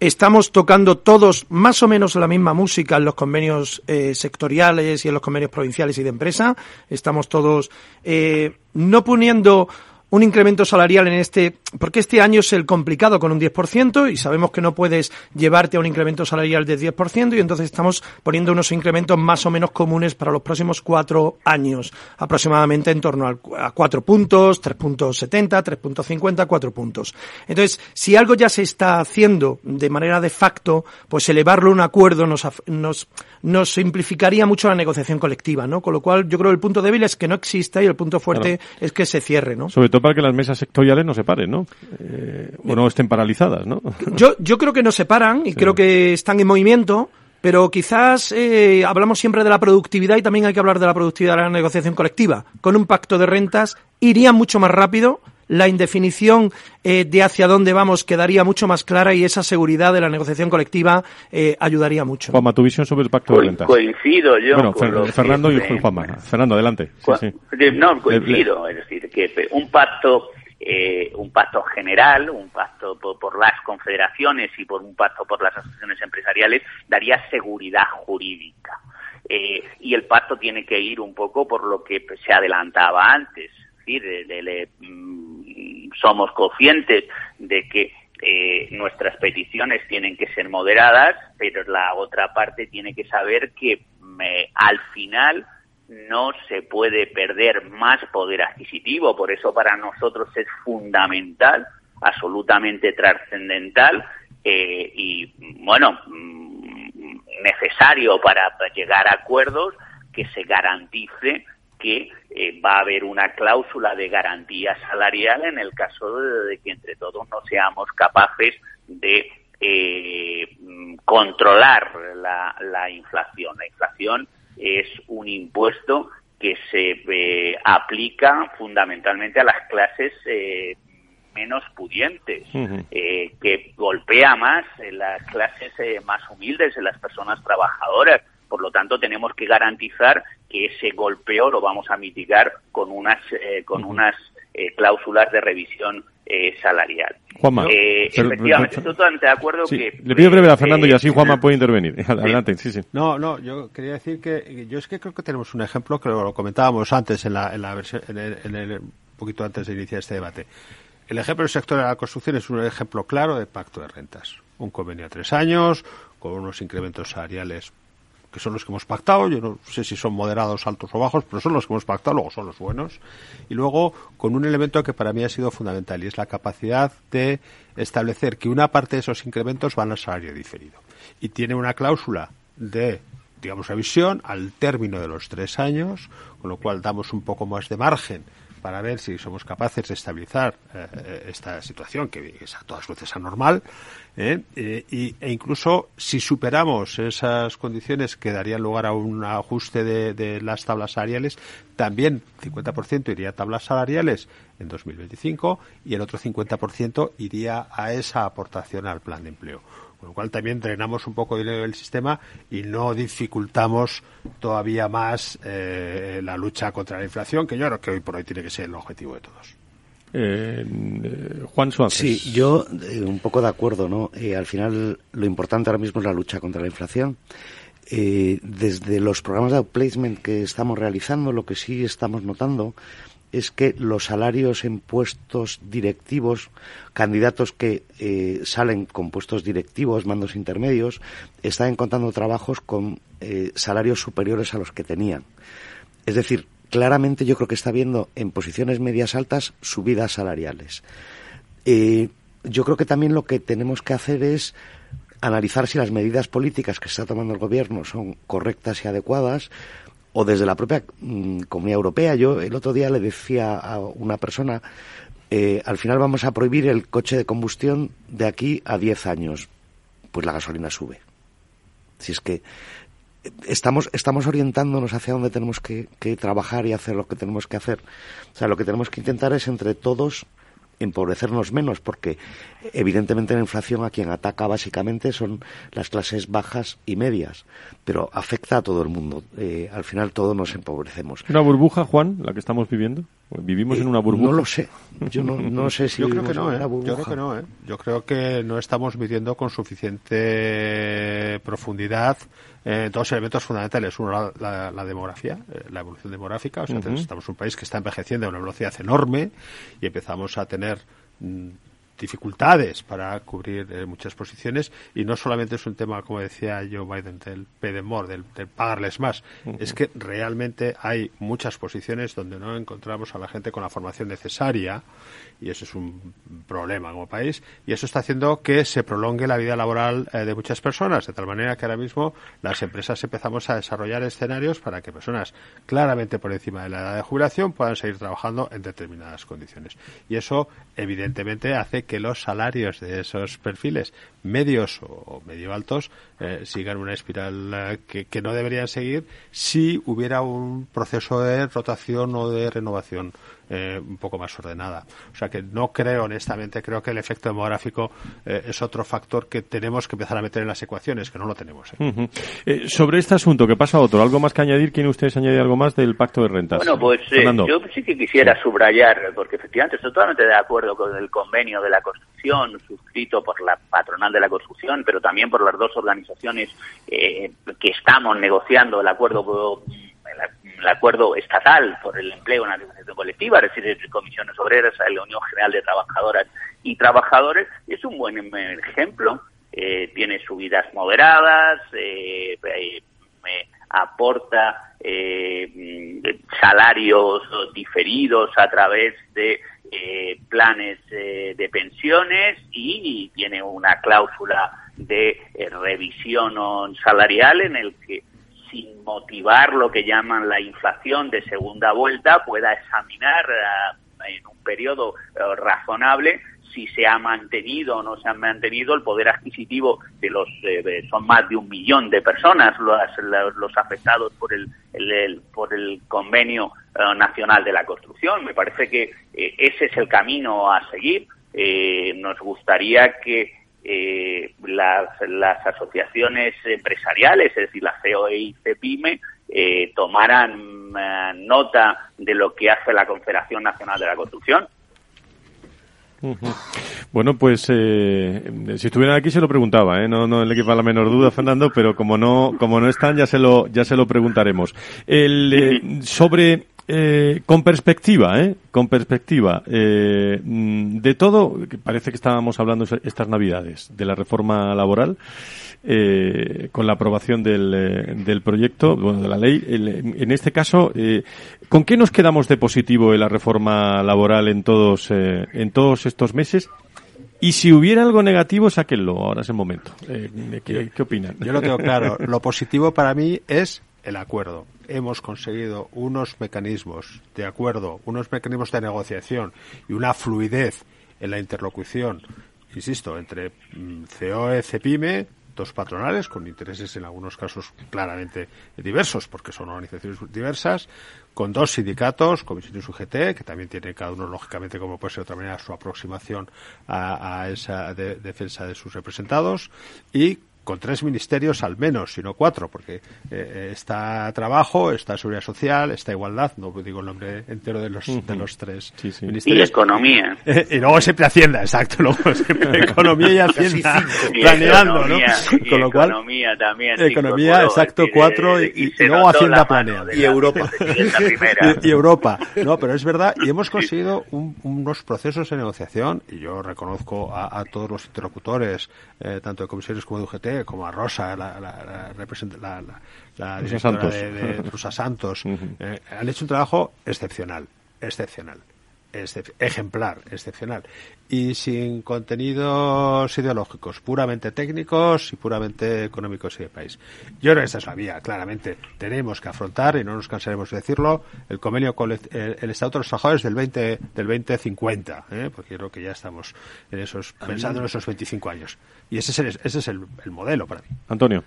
Estamos tocando todos más o menos la misma música en los convenios eh, sectoriales y en los convenios provinciales y de empresa. Estamos todos eh, no poniendo un incremento salarial en este, porque este año es el complicado con un 10% y sabemos que no puedes llevarte a un incremento salarial del 10% y entonces estamos poniendo unos incrementos más o menos comunes para los próximos cuatro años, aproximadamente en torno a cuatro puntos, 3.70, 3.50, cuatro puntos. Entonces, si algo ya se está haciendo de manera de facto, pues elevarlo a un acuerdo nos, nos, nos simplificaría mucho la negociación colectiva, ¿no? Con lo cual, yo creo que el punto débil es que no exista y el punto fuerte es que se cierre, ¿no? Sobre todo para que las mesas sectoriales no se paren, ¿no? Eh, o no estén paralizadas, ¿no? Yo, yo creo que no se paran y creo que están en movimiento. Pero quizás eh, hablamos siempre de la productividad y también hay que hablar de la productividad de la negociación colectiva. Con un pacto de rentas iría mucho más rápido, la indefinición eh, de hacia dónde vamos quedaría mucho más clara y esa seguridad de la negociación colectiva eh, ayudaría mucho. Juanma, tu visión sobre el pacto de rentas. Coincido yo. Bueno, con Fer- lo que Fernando y Juanma. Fernando, adelante. Sí, sí. No, coincido. Es decir, que un pacto, eh, un pacto general, un pacto por, por las confederaciones y por un pacto por las asociaciones empresariales daría seguridad jurídica. Eh, y el pacto tiene que ir un poco por lo que se adelantaba antes. Decir, de- de- de, mm, somos conscientes de que eh, nuestras peticiones tienen que ser moderadas, pero la otra parte tiene que saber que al final no se puede perder más poder adquisitivo. Por eso para nosotros es fundamental, absolutamente trascendental eh, y, bueno, mm, necesario para llegar a acuerdos que se garantice que eh, va a haber una cláusula de garantía salarial en el caso de, de que entre todos no seamos capaces de eh, mm, controlar la, la inflación. La inflación es un impuesto que se eh, aplica fundamentalmente a las clases menos pudientes, que golpea más en las clases eh, más humildes, en las personas trabajadoras. Por lo tanto, tenemos que garantizar que ese golpeo lo vamos a mitigar con unas eh, con unas eh, cláusulas de revisión eh, salarial. Juanma. Eh, efectivamente, estoy totalmente de acuerdo Sí, que le pido brevedad a Fernando eh, y así Juanma puede intervenir. Adelante, sí, sí. No, no, yo quería decir que yo es que creo que tenemos un ejemplo que lo comentábamos antes en la, en la versión, en el, en el- un poquito antes de iniciar este debate. El ejemplo del sector de la construcción es un ejemplo claro de pacto de rentas. Un convenio a tres años, con unos incrementos salariales que son los que hemos pactado, yo no sé si son moderados, altos o bajos, pero son los que hemos pactado, luego son los buenos. Y luego con un elemento que para mí ha sido fundamental y es la capacidad de establecer que una parte de esos incrementos van al salario diferido. Y tiene una cláusula de digamos, revisión al término de los tres años, con lo cual damos un poco más de margen para ver si somos capaces de estabilizar eh, esta situación, que es a todas luces anormal, ¿eh? Eh, y, e incluso si superamos esas condiciones que darían lugar a un ajuste de, de las tablas salariales, también 50% iría a tablas salariales en 2025 y el otro 50% iría a esa aportación al plan de empleo. Con lo cual también drenamos un poco dinero del sistema y no dificultamos todavía más eh, la lucha contra la inflación, que yo creo que hoy por hoy tiene que ser el objetivo de todos. Eh, eh, Juan Suárez. Sí, yo eh, un poco de acuerdo, ¿no? Eh, al final lo importante ahora mismo es la lucha contra la inflación. Eh, desde los programas de outplacement que estamos realizando, lo que sí estamos notando es que los salarios en puestos directivos, candidatos que eh, salen con puestos directivos, mandos intermedios, están encontrando trabajos con eh, salarios superiores a los que tenían. Es decir, claramente yo creo que está habiendo en posiciones medias altas subidas salariales. Eh, yo creo que también lo que tenemos que hacer es analizar si las medidas políticas que está tomando el gobierno son correctas y adecuadas o desde la propia mm, Comunidad Europea. Yo el otro día le decía a una persona, eh, al final vamos a prohibir el coche de combustión de aquí a 10 años. Pues la gasolina sube. Si es que eh, estamos, estamos orientándonos hacia donde tenemos que trabajar y hacer lo que tenemos que hacer. O sea, lo que tenemos que intentar es entre todos empobrecernos menos, porque evidentemente la inflación a quien ataca básicamente son las clases bajas y medias, pero afecta a todo el mundo. Eh, al final todos nos empobrecemos. ¿Una burbuja, Juan, la que estamos viviendo? ¿Vivimos Eh, en una burbuja? No lo sé. Yo no, no sé si yo creo que no, en ¿eh? Yo creo que no, ¿eh? Yo creo que no estamos midiendo con suficiente profundidad eh, dos elementos fundamentales. Uno, la, la- la demografía, eh, la evolución demográfica. O sea, estamos en un país que está envejeciendo a una velocidad enorme y empezamos a tener mm, dificultades para cubrir eh, muchas posiciones y no solamente es un tema, como decía Joe Biden, del pay del, pagarles más, es que realmente hay muchas posiciones donde no encontramos a la gente con la formación necesaria y eso es un problema como país y eso está haciendo que se prolongue la vida laboral eh, de muchas personas, de tal manera que ahora mismo las empresas empezamos a desarrollar escenarios para que personas claramente por encima de la edad de jubilación puedan seguir trabajando en determinadas condiciones. Y eso evidentemente hace que los salarios de esos perfiles medios o medio altos eh, sigan una espiral eh, que, no deberían seguir si hubiera un proceso de rotación o de renovación eh, un poco más ordenada. O sea que no creo, honestamente, creo que el efecto demográfico es otro factor que tenemos que empezar a meter en las ecuaciones, que no lo tenemos. sobre este asunto, que pasa otro, ¿algo más que añadir? ¿Quieren ustedes añadir algo más del pacto de rentas? Bueno, pues yo sí que quisiera subrayar, porque efectivamente estoy totalmente de acuerdo con el convenio de la construcción suscrito por la patronal de la construcción, pero también por las dos organizaciones eh, que estamos negociando el acuerdo el acuerdo estatal por el empleo en la negociación colectiva, es decir, comisiones obreras, la Unión General de Trabajadoras y Trabajadores, es un buen ejemplo. Eh, tiene subidas moderadas, eh, aporta salarios diferidos a través de eh, planes eh, de pensiones y tiene una cláusula de eh, revisión salarial en el que sin motivar lo que llaman la inflación de segunda vuelta pueda examinar en un periodo razonable si se ha mantenido o no se ha mantenido el poder adquisitivo de los son más de un millón de personas los, los afectados por el, por el convenio eh, nacional de la construcción. Me parece que eh, ese es el camino a seguir. Eh, nos gustaría que las, las, asociaciones empresariales, es decir, la COE y CEPIME, tomaran nota de lo que hace la Confederación Nacional de la Construcción bueno, pues eh, si estuvieran aquí se lo preguntaba, ¿eh? no, no le quepa la menor duda, Fernando, pero como no, como no están ya se lo, ya se lo preguntaremos. El, eh, sobre eh, con perspectiva, ¿eh? Con perspectiva. Eh, mm, de todo, parece que estábamos hablando estas Navidades, de la reforma laboral, eh, con la aprobación del, eh, del proyecto, bueno, de la ley. en este caso, eh, ¿con qué nos quedamos de positivo en la reforma laboral en todos, en todos estos meses? Y si hubiera algo negativo, sáquenlo, ahora es el momento. ¿qué, ¿Qué opinan? Yo lo tengo claro. Lo positivo para mí es el acuerdo. Hemos conseguido unos mecanismos de acuerdo, unos mecanismos de negociación y una fluidez en la interlocución, insisto, entre mm, COE, CEPIME, dos patronales con intereses en algunos casos claramente diversos, porque son organizaciones diversas, con dos sindicatos, Comisión y UGT, que también tiene cada uno, lógicamente, como puede ser de otra manera, su aproximación a, esa defensa de sus representados, y con tres ministerios al menos, sino cuatro, porque eh, está trabajo, está seguridad social, está igualdad, no digo el nombre entero de los, de los tres ministerios. Y economía. y luego siempre Hacienda, exacto, luego siempre economía y Hacienda planeando, ¿no? Con lo cual, economía también. Economía, exacto, cuatro, y, luego Hacienda planeando. Y Europa. y, Europa, no, pero es verdad, y hemos conseguido unos procesos de negociación, y yo reconozco a, todos los interlocutores, eh, tanto de comisiones como de UGT, como a Rosa, la, la, la, la directora de, de Santos, eh, han hecho un trabajo excepcional, excepcional ejemplar, excepcional, y sin contenidos ideológicos, puramente técnicos y puramente económicos y de país. Yo creo que esta es la vía, claramente. Tenemos que afrontar, y no nos cansaremos de decirlo, el convenio con el, Estatuto de los Trabajadores del 20, del 2050, ¿eh? porque creo que ya estamos en esos, pensando en esos 25 años. Y ese es el, ese es el, el modelo para mí. Antonio.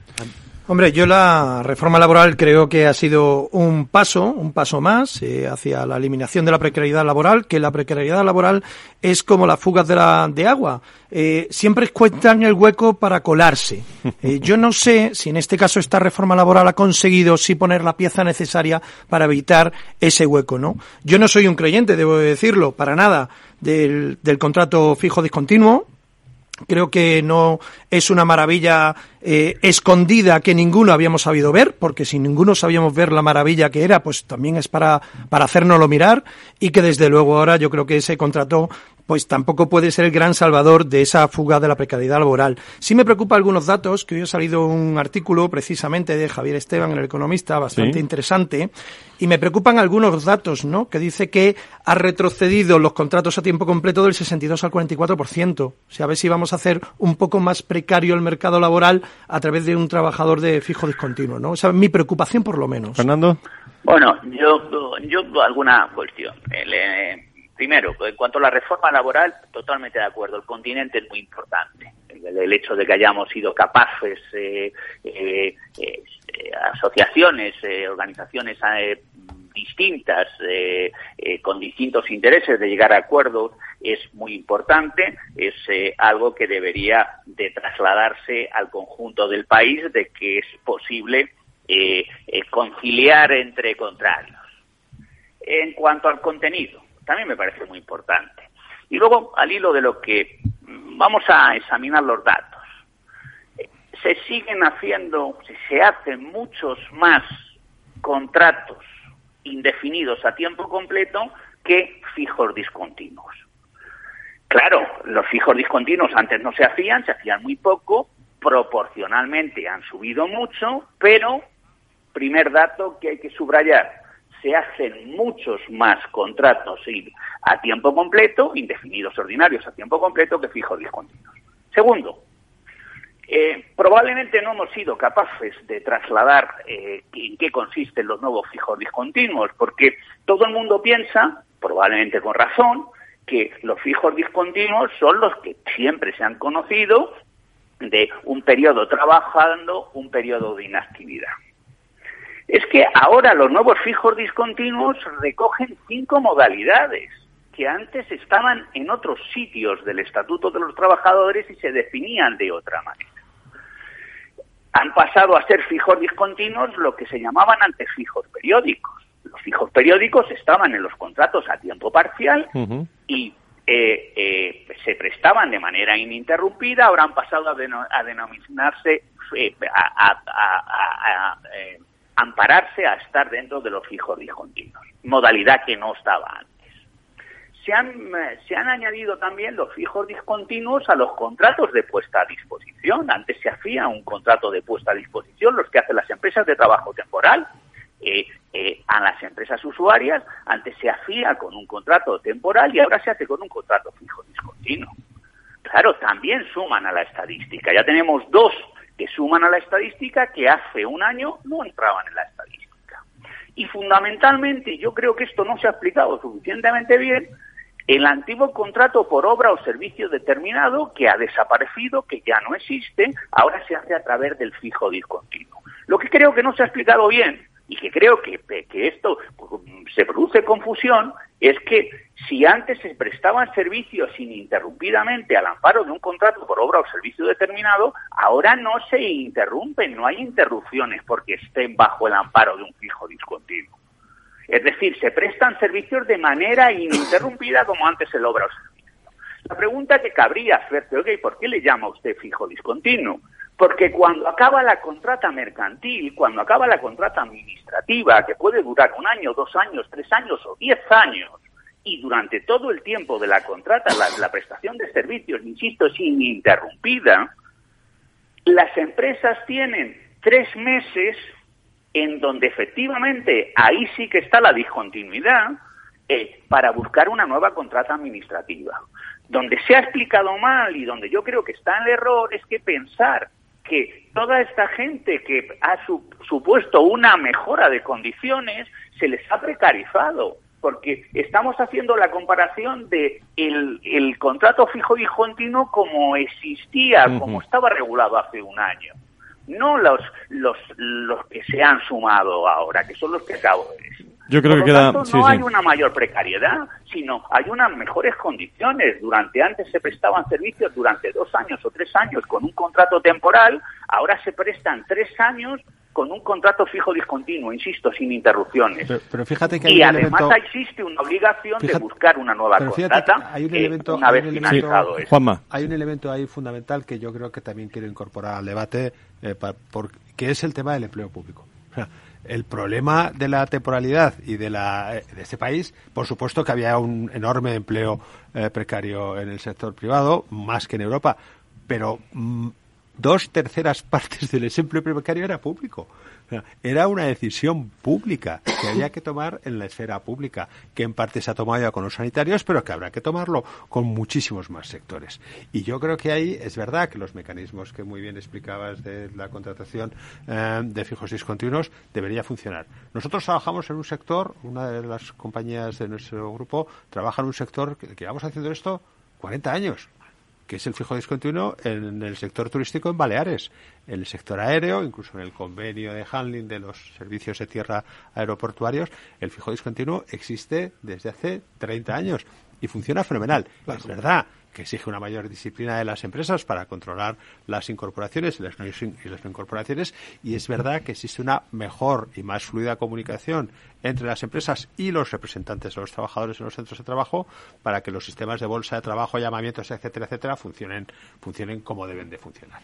Hombre, yo la reforma laboral creo que ha sido un paso, un paso más eh, hacia la eliminación de la precariedad laboral, que la precariedad laboral es como las fugas de, la, de agua. Eh, siempre cuentan el hueco para colarse. Eh, yo no sé si en este caso esta reforma laboral ha conseguido sí poner la pieza necesaria para evitar ese hueco, ¿no? Yo no soy un creyente, debo decirlo, para nada, del, del contrato fijo discontinuo. Creo que no es una maravilla eh, escondida que ninguno habíamos sabido ver, porque si ninguno sabíamos ver la maravilla que era, pues también es para, para hacérnoslo mirar, y que desde luego ahora yo creo que ese contrato pues tampoco puede ser el gran salvador de esa fuga de la precariedad laboral. Sí me preocupa algunos datos, que hoy ha salido un artículo precisamente de Javier Esteban, el economista, bastante interesante, y me preocupan algunos datos, ¿no? Que dice que ha retrocedido los contratos a tiempo completo del 62 al 44%. O sea, a ver si vamos a hacer un poco más precario el mercado laboral a través de un trabajador de fijo discontinuo, ¿no? O sea, mi preocupación por lo menos. Fernando. Bueno, yo, yo alguna cuestión. Eh, Primero, en cuanto a la reforma laboral, totalmente de acuerdo. El continente es muy importante. El, hecho de que hayamos sido capaces, eh, eh, eh, asociaciones, organizaciones distintas, con distintos intereses de llegar a acuerdos, es muy importante. Es algo que debería de trasladarse al conjunto del país, de que es posible conciliar entre contrarios. En cuanto al contenido, también me parece muy importante. Y luego, al hilo de lo que vamos a examinar los datos, se siguen haciendo, se hacen muchos más contratos indefinidos a tiempo completo que fijos discontinuos. Claro, los fijos discontinuos antes no se hacían, se hacían muy poco, proporcionalmente han subido mucho, pero primer dato que hay que subrayar, se hacen muchos más contratos a tiempo completo, indefinidos ordinarios a tiempo completo, que fijos discontinuos. Segundo, eh, probablemente no hemos sido capaces de trasladar eh, en qué consisten los nuevos fijos discontinuos, porque todo el mundo piensa, probablemente con razón, que los fijos discontinuos son los que siempre se han conocido de un periodo trabajando, un periodo de inactividad es que ahora los nuevos fijos discontinuos recogen cinco modalidades que antes estaban en otros sitios del Estatuto de los Trabajadores y se definían de otra manera. Han pasado a ser fijos discontinuos lo que se llamaban antes fijos periódicos. Los fijos periódicos estaban en los contratos a tiempo parcial y eh, eh, se prestaban de manera ininterrumpida, ahora han pasado a, denominarse eh, a, ampararse a estar dentro de los fijos discontinuos, modalidad que no estaba antes. Se han, se han añadido también los fijos discontinuos a los contratos de puesta a disposición. Antes se hacía un contrato de puesta a disposición, los que hacen las empresas de trabajo temporal, eh, eh, a las empresas usuarias, antes se hacía con un contrato temporal y ahora se hace con un contrato fijo discontinuo. Claro, también suman a la estadística. Ya tenemos dos que suman a la estadística que hace un año no entraban en la estadística. Y fundamentalmente, yo creo que esto no se ha explicado suficientemente bien, el antiguo contrato por obra o servicio determinado que ha desaparecido, que ya no existe, ahora se hace a través del fijo discontinuo. Lo que creo que no se ha explicado bien y que creo que, esto se produce confusión es que si antes se prestaban servicios ininterrumpidamente al amparo de un contrato por obra o servicio determinado, ahora no se interrumpen, no hay interrupciones porque estén bajo el amparo de un fijo discontinuo. Es decir, se prestan servicios de manera ininterrumpida como antes o servicio. La pregunta que cabría hacerte, ok, ¿por qué le llama usted fijo discontinuo? Porque cuando acaba la contrata mercantil, cuando acaba la contrata administrativa, que puede durar un año, dos años, tres años o diez años, y durante todo el tiempo de la contrata, la, prestación de servicios, insisto, es ininterrumpida, las empresas tienen tres meses en donde efectivamente ahí sí que está la discontinuidad eh, para buscar una nueva contrata administrativa. Donde se ha explicado mal y donde yo creo que está el error es que pensar que toda esta gente que ha supuesto una mejora de condiciones se les ha precarizado porque estamos haciendo la comparación de el, contrato fijo y continuo como existía, como estaba regulado hace un año, no los, los, los que se han sumado ahora, que son los que acabo de decir. Yo creo que no hay una mayor precariedad, sino hay unas mejores condiciones. Durante antes se prestaban servicios durante dos años o tres años con un contrato temporal, ahora se prestan tres años con un contrato fijo discontinuo, insisto, sin interrupciones. Pero, fíjate que y además existe una obligación de buscar una nueva contrata hay un elemento, una vez finalizado Hay un elemento ahí fundamental que yo creo que también quiero incorporar al debate, eh, que es el tema del empleo público. el problema de la temporalidad y de, la, eh, de este país, por supuesto que había un enorme empleo eh, precario en el sector privado, más que en Europa, pero mm, dos terceras partes del desempleo precario era público. Era una decisión pública que había que tomar en la esfera pública, que en parte se ha tomado ya con los sanitarios, pero que habrá que tomarlo con muchísimos más sectores. Y yo creo que ahí es verdad que los mecanismos que muy bien explicabas de la contratación eh, de fijos discontinuos debería funcionar. Nosotros trabajamos en un sector, una de las compañías de nuestro grupo trabaja en un sector que, que llevamos haciendo esto 40 años que es el fijo discontinuo en el sector turístico en Baleares, en el sector aéreo, incluso en el convenio de handling de los servicios de tierra aeroportuarios, el fijo discontinuo existe desde hace 30 años y funciona fenomenal. Es verdad que exige una mayor disciplina de las empresas para controlar las incorporaciones y las, y las no incorporaciones y es verdad que existe una mejor y más fluida comunicación entre las empresas y los representantes de los trabajadores en los centros de trabajo para que los sistemas de bolsa de trabajo, llamamientos, etcétera, etcétera, funcionen, funcionen como deben de funcionar.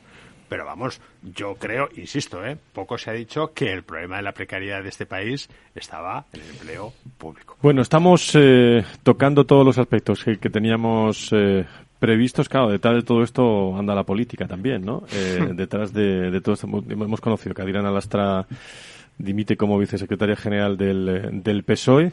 Pero vamos, yo creo, insisto, ¿eh? poco se ha dicho que el problema de la precariedad de este país estaba en el empleo público. Bueno, estamos eh, tocando todos los aspectos que, teníamos eh, previstos. Claro, detrás de todo esto anda la política también, ¿no? Eh, detrás de, todo esto hemos conocido que Adriana Lastra dimite como vicesecretaria general del, del PSOE.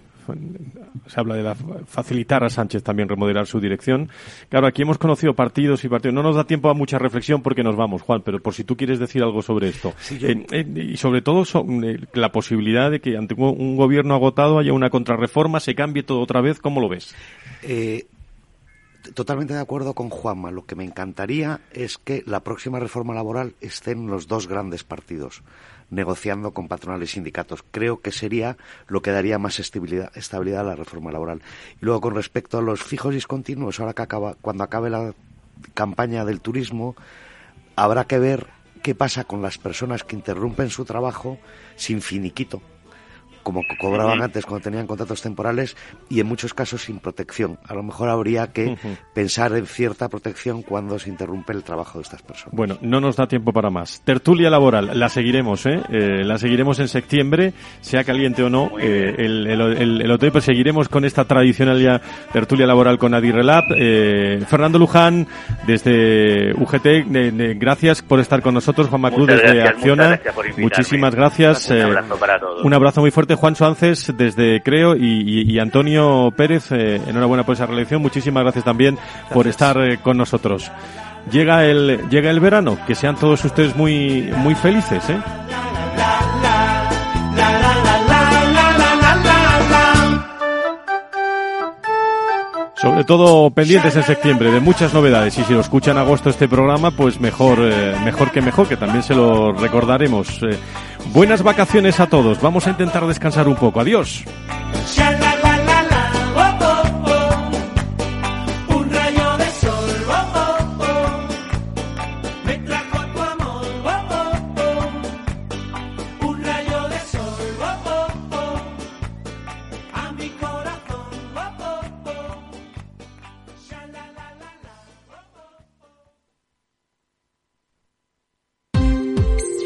Se habla de facilitar a Sánchez también remodelar su dirección. Claro, aquí hemos conocido partidos y partidos. No nos da tiempo a mucha reflexión porque nos vamos, Juan, pero por si tú quieres decir algo sobre esto. y sobre todo eh, la posibilidad de que ante un gobierno agotado haya una contrarreforma, se cambie todo otra vez. ¿Cómo lo ves? Eh, totalmente de acuerdo con Juanma. Lo que me encantaría es que la próxima reforma laboral estén los dos grandes partidos negociando con patronales y sindicatos. Creo que sería lo que daría más estabilidad, a la reforma laboral. Y luego, con respecto a los fijos discontinuos, ahora que acaba, cuando acabe la campaña del turismo, habrá que ver qué pasa con las personas que interrumpen su trabajo sin finiquito como cobraban antes cuando tenían contratos temporales y en muchos casos sin protección. A lo mejor habría que pensar en cierta protección cuando se interrumpe el trabajo de estas personas. Bueno, no nos da tiempo para más. Tertulia laboral, la seguiremos, ¿eh? eh la seguiremos en septiembre, sea caliente o no, eh, el, el, hotel, pues seguiremos con esta tradicional ya tertulia laboral con Adirrelab. Eh, Fernando Luján, desde UGT, gracias por estar con nosotros. Juan Macruz, desde Acciona. Muchísimas gracias. Un abrazo para todos. Un abrazo muy fuerte Juan Suances desde Creo y, Antonio Pérez, eh, enhorabuena por esa reelección. Muchísimas gracias también por estar eh, con nosotros. Llega el, llega el verano, que sean todos ustedes muy, muy felices, ¿eh? Sobre todo pendientes en septiembre de muchas novedades y si lo escuchan agosto este programa, pues mejor, mejor que mejor, que también se lo recordaremos. Buenas vacaciones a todos. Vamos a intentar descansar un poco. Adiós.